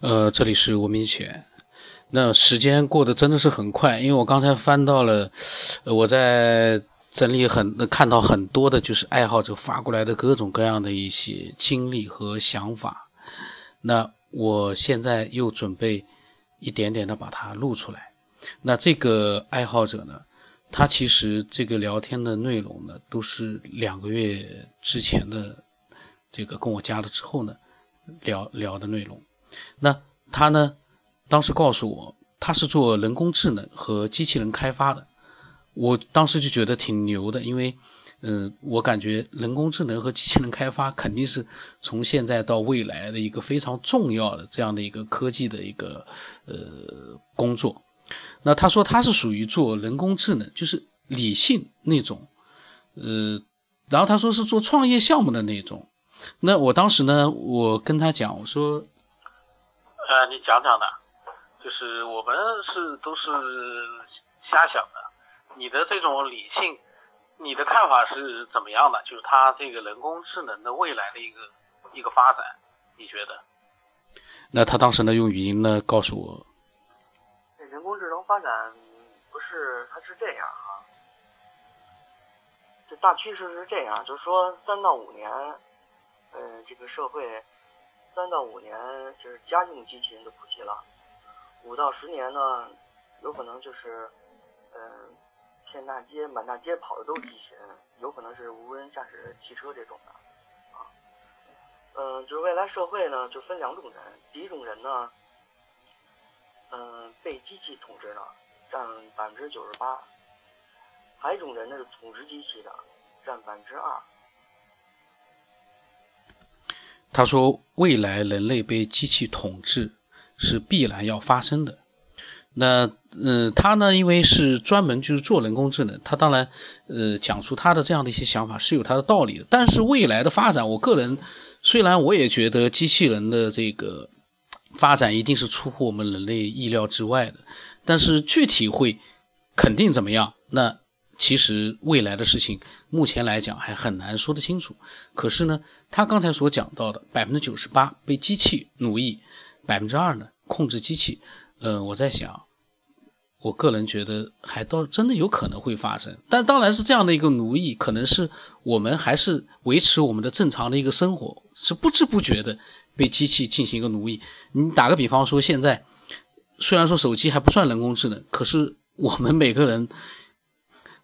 呃，这里是文明犬。那时间过得真的是很快，因为我刚才翻到了，我在整理很看到很多的，就是爱好者发过来的各种各样的一些经历和想法。那我现在又准备一点点的把它录出来。那这个爱好者呢，他其实这个聊天的内容呢，都是两个月之前的这个跟我加了之后呢聊聊的内容。那他呢？当时告诉我，他是做人工智能和机器人开发的。我当时就觉得挺牛的，因为，嗯，我感觉人工智能和机器人开发肯定是从现在到未来的一个非常重要的这样的一个科技的一个呃工作。那他说他是属于做人工智能，就是理性那种，呃，然后他说是做创业项目的那种。那我当时呢，我跟他讲，我说。呃，你讲讲的，就是我们是都是瞎想的，你的这种理性，你的看法是怎么样的？就是它这个人工智能的未来的一个一个发展，你觉得？那他当时呢，用语音呢告诉我，人工智能发展不是，它是这样啊，这大趋势是这样，就是说三到五年，呃，这个社会。三到五年就是家用机器人的普及了，五到十年呢，有可能就是，嗯，遍大街满大街跑的都是机器人，有可能是无人驾驶汽车这种的，啊，嗯，就是未来社会呢就分两种人，第一种人呢，嗯，被机器统治的占百分之九十八，还有一种人呢是统治机器的，占百分之二。他说：“未来人类被机器统治是必然要发生的。那，呃，他呢，因为是专门就是做人工智能，他当然，呃，讲出他的这样的一些想法是有他的道理的。但是未来的发展，我个人虽然我也觉得机器人的这个发展一定是出乎我们人类意料之外的，但是具体会肯定怎么样？那。”其实未来的事情，目前来讲还很难说得清楚。可是呢，他刚才所讲到的百分之九十八被机器奴役，百分之二呢控制机器。嗯，我在想，我个人觉得还倒真的有可能会发生。但当然是这样的一个奴役，可能是我们还是维持我们的正常的一个生活，是不知不觉的被机器进行一个奴役。你打个比方说，现在虽然说手机还不算人工智能，可是我们每个人。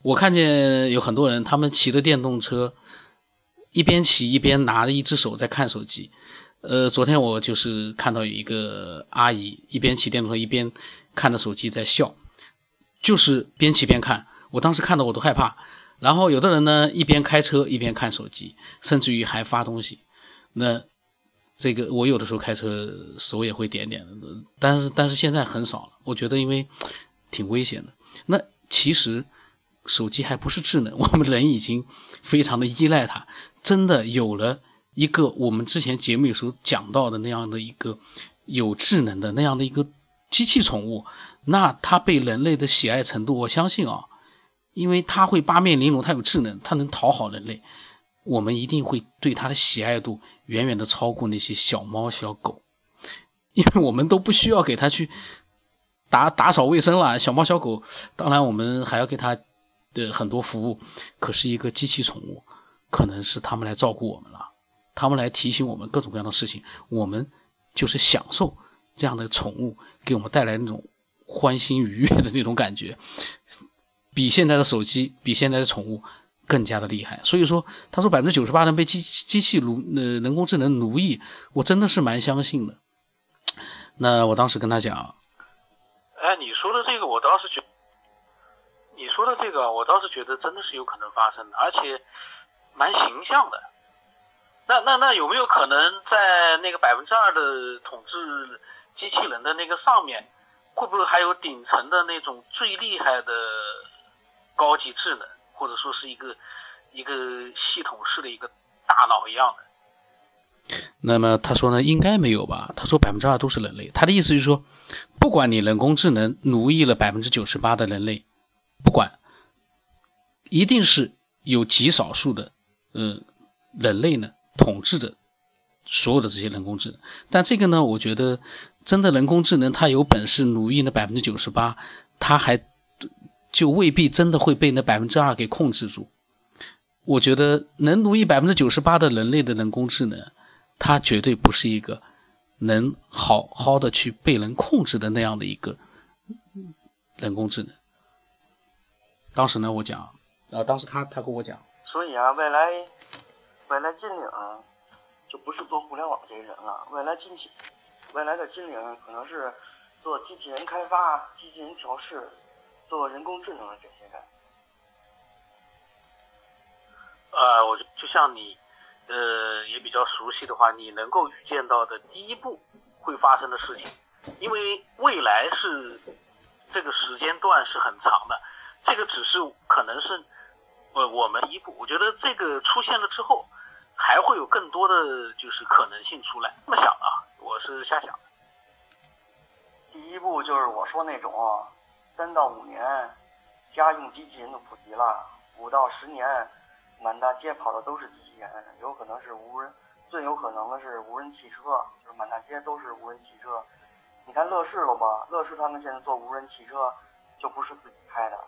我看见有很多人，他们骑着电动车，一边骑一边拿着一只手在看手机。呃，昨天我就是看到有一个阿姨一边骑电动车一边看着手机在笑，就是边骑边看。我当时看到我都害怕。然后有的人呢，一边开车一边看手机，甚至于还发东西。那这个我有的时候开车手也会点点，但是但是现在很少了。我觉得因为挺危险的。那其实。手机还不是智能，我们人已经非常的依赖它。真的有了一个我们之前节目里所讲到的那样的一个有智能的那样的一个机器宠物，那它被人类的喜爱程度，我相信啊，因为它会八面玲珑，它有智能，它能讨好人类，我们一定会对它的喜爱度远远的超过那些小猫小狗，因为我们都不需要给它去打打扫卫生了。小猫小狗，当然我们还要给它。的很多服务，可是一个机器宠物，可能是他们来照顾我们了，他们来提醒我们各种各样的事情，我们就是享受这样的宠物给我们带来那种欢欣愉悦的那种感觉，比现在的手机，比现在的宠物更加的厉害。所以说，他说百分之九十八人被机机器奴呃人工智能奴役，我真的是蛮相信的。那我当时跟他讲，哎，你说的这个，我当时觉。你说的这个，我倒是觉得真的是有可能发生的，而且蛮形象的。那那那有没有可能在那个百分之二的统治机器人的那个上面，会不会还有顶层的那种最厉害的高级智能，或者说是一个一个系统式的一个大脑一样的？那么他说呢，应该没有吧？他说百分之二都是人类，他的意思就是说，不管你人工智能奴役了百分之九十八的人类。不管，一定是有极少数的，嗯，人类呢统治着所有的这些人工智能。但这个呢，我觉得真的人工智能它有本事奴役那百分之九十八，它还就未必真的会被那百分之二给控制住。我觉得能奴役百分之九十八的人类的人工智能，它绝对不是一个能好好的去被人控制的那样的一个人工智能。当时呢，我讲。啊，当时他他跟我讲，所以啊，未来未来金领就不是做互联网这些人了，未来金器未来的金领可能是做机器人开发、机器人调试、做人工智能的这些人。呃，我就就像你，呃，也比较熟悉的话，你能够预见到的第一步会发生的事情，因为未来是这个时间段是很长的，这个只是可能是呃我们一步，我觉得这个出现了之后，还会有更多的就是可能性出来。这么想啊，我是瞎想。第一步就是我说那种三到五年家用机器人的普及了，五到十年。满大街跑的都是机器人，有可能是无人，最有可能的是无人汽车，就是满大街都是无人汽车。你看乐视了吧？乐视他们现在做无人汽车，就不是自己开的，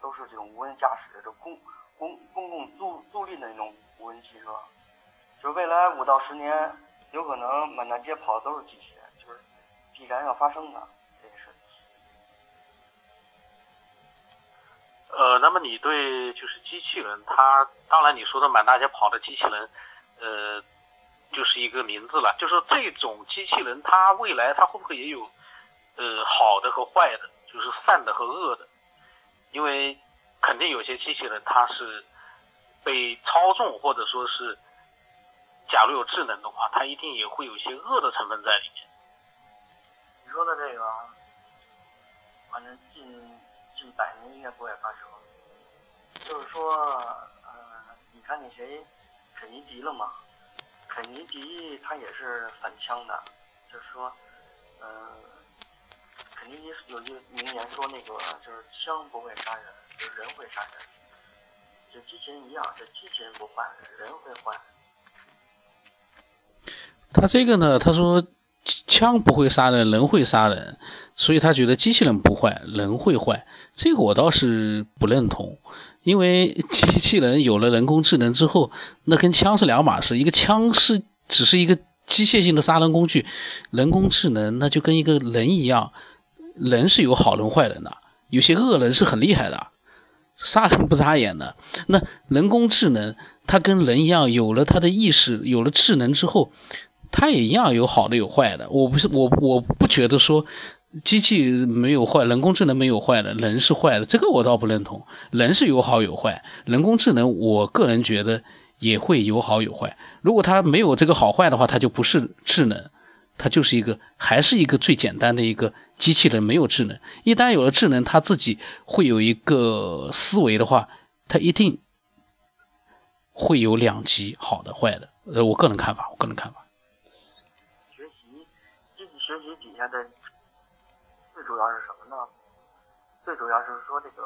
都是这种无人驾驶，这公公公共租租赁的那种无人汽车。就未来五到十年，有可能满大街跑的都是机器人，就是必然要发生的这件事。呃，那么你对就是机器人，它当然你说的满大街跑的机器人，呃，就是一个名字了。就说这种机器人，它未来它会不会也有呃好的和坏的，就是善的和恶的？因为肯定有些机器人它是被操纵，或者说是假如有智能的话，它一定也会有一些恶的成分在里面。你说的这个，反正近。近百年应该不会发生，就是说，呃，你看那谁，肯尼迪了嘛？肯尼迪他也是反枪的，就是说，呃，尼迪有句名言说那个就是枪不会杀人，就是人会杀人。这机器人一样，这机器人不坏，人会坏。他这个呢，他说。枪不会杀人，人会杀人，所以他觉得机器人不坏，人会坏。这个我倒是不认同，因为机器人有了人工智能之后，那跟枪是两码事。一个枪是只是一个机械性的杀人工具，人工智能那就跟一个人一样，人是有好人坏人的，有些恶人是很厉害的，杀人不眨眼的。那人工智能它跟人一样，有了它的意识，有了智能之后。它也一样有好的有坏的，我不是我我不觉得说机器没有坏，人工智能没有坏的，人是坏的，这个我倒不认同。人是有好有坏，人工智能我个人觉得也会有好有坏。如果它没有这个好坏的话，它就不是智能，它就是一个还是一个最简单的一个机器人，没有智能。一旦有了智能，它自己会有一个思维的话，它一定会有两极，好的坏的。呃，我个人看法，我个人看法。学习，学习底下的最主要是什么呢？最主要是说这个，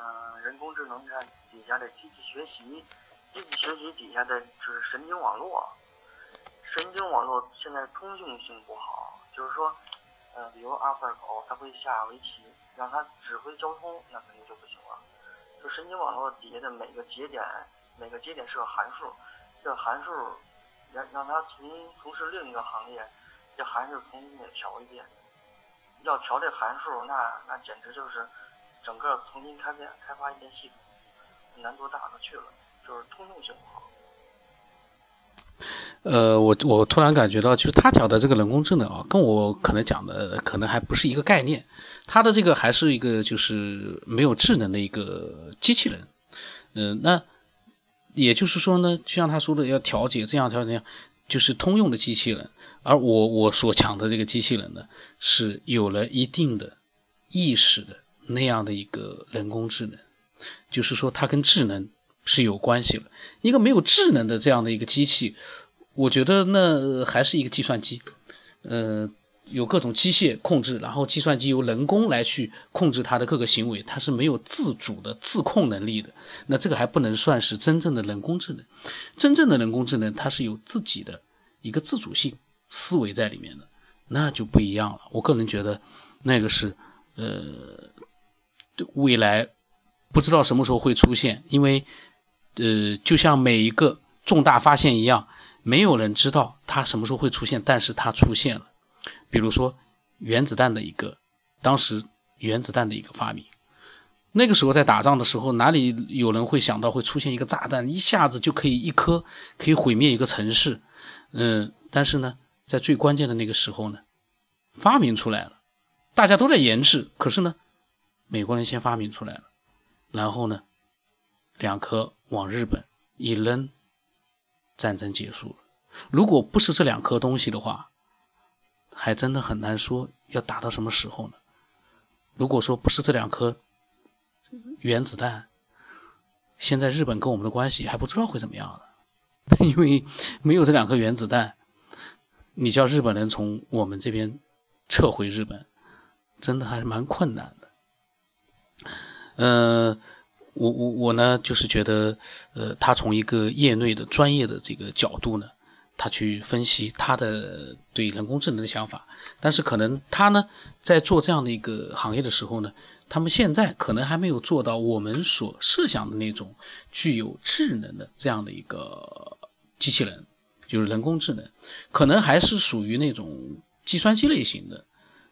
嗯，人工智能看底下的机器学习，机器学习底下的就是神经网络，神经网络现在通用性不好，就是说，呃，比如阿尔法狗，它会下围棋，让它指挥交通，那肯定就不行了。就神经网络底下的每个节点，每个节点是个函数，这函数让让它从从事另一个行业。这函数重新得调一遍，要调这函数，那那简直就是整个重新开发开发一遍系统，难度大了去了，就是通用性不好。呃，我我突然感觉到，就是他讲的这个人工智能啊，跟我可能讲的可能还不是一个概念。他的这个还是一个就是没有智能的一个机器人。嗯，那也就是说呢，就像他说的，要调节这样调节那样，就是通用的机器人。而我我所讲的这个机器人呢，是有了一定的意识的那样的一个人工智能，就是说它跟智能是有关系了。一个没有智能的这样的一个机器，我觉得那还是一个计算机，呃，有各种机械控制，然后计算机由人工来去控制它的各个行为，它是没有自主的自控能力的。那这个还不能算是真正的人工智能。真正的人工智能，它是有自己的一个自主性。思维在里面的，那就不一样了。我个人觉得，那个是呃，未来不知道什么时候会出现，因为呃，就像每一个重大发现一样，没有人知道它什么时候会出现，但是它出现了。比如说原子弹的一个，当时原子弹的一个发明。那个时候在打仗的时候，哪里有人会想到会出现一个炸弹，一下子就可以一颗可以毁灭一个城市？嗯，但是呢，在最关键的那个时候呢，发明出来了，大家都在研制，可是呢，美国人先发明出来了，然后呢，两颗往日本一扔，战争结束了。如果不是这两颗东西的话，还真的很难说要打到什么时候呢？如果说不是这两颗。原子弹，现在日本跟我们的关系还不知道会怎么样呢，因为没有这两颗原子弹，你叫日本人从我们这边撤回日本，真的还是蛮困难的。嗯，我我我呢，就是觉得，呃，他从一个业内的专业的这个角度呢。他去分析他的对人工智能的想法，但是可能他呢在做这样的一个行业的时候呢，他们现在可能还没有做到我们所设想的那种具有智能的这样的一个机器人，就是人工智能，可能还是属于那种计算机类型的，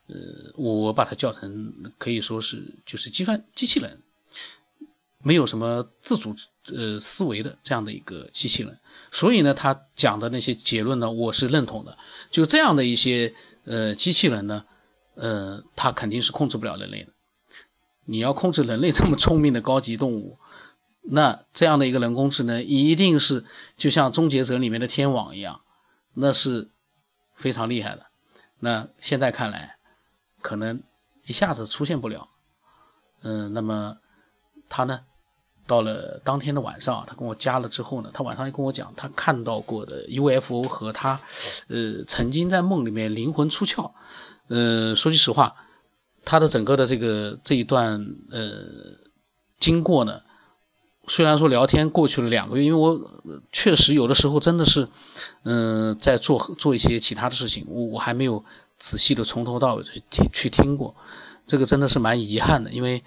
呃，我把它叫成可以说是就是计算机器人。没有什么自主呃思维的这样的一个机器人，所以呢，他讲的那些结论呢，我是认同的。就这样的一些呃机器人呢，呃，它肯定是控制不了人类的。你要控制人类这么聪明的高级动物，那这样的一个人工智能一定是就像《终结者》里面的天网一样，那是非常厉害的。那现在看来，可能一下子出现不了。嗯，那么他呢？到了当天的晚上，他跟我加了之后呢，他晚上跟我讲他看到过的 UFO 和他，呃，曾经在梦里面灵魂出窍。呃，说句实话，他的整个的这个这一段呃经过呢，虽然说聊天过去了两个月，因为我确实有的时候真的是，嗯，在做做一些其他的事情，我我还没有仔细的从头到尾去听去听过，这个真的是蛮遗憾的，因为。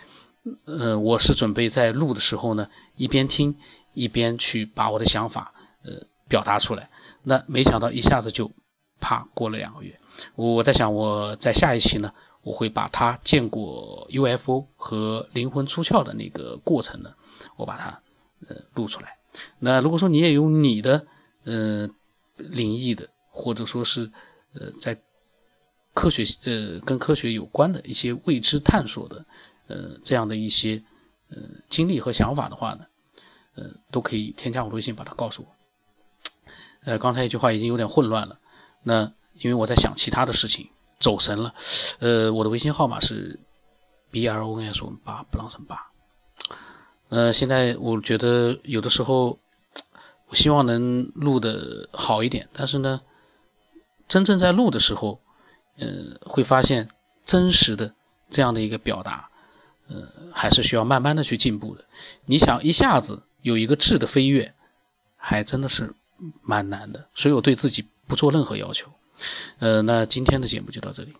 呃，我是准备在录的时候呢，一边听一边去把我的想法呃表达出来。那没想到一下子就啪过了两个月。我在想，我在下一期呢，我会把他见过 UFO 和灵魂出窍的那个过程呢，我把它呃录出来。那如果说你也有你的呃灵异的，或者说是呃在科学呃跟科学有关的一些未知探索的。呃，这样的一些呃经历和想法的话呢，呃，都可以添加我微信，把它告诉我。呃，刚才一句话已经有点混乱了，那因为我在想其他的事情，走神了。呃，我的微信号码是 b r o n s 八布朗森八。呃，现在我觉得有的时候，我希望能录的好一点，但是呢，真正在录的时候，呃，会发现真实的这样的一个表达。呃，还是需要慢慢的去进步的。你想一下子有一个质的飞跃，还真的是蛮难的。所以我对自己不做任何要求。呃，那今天的节目就到这里。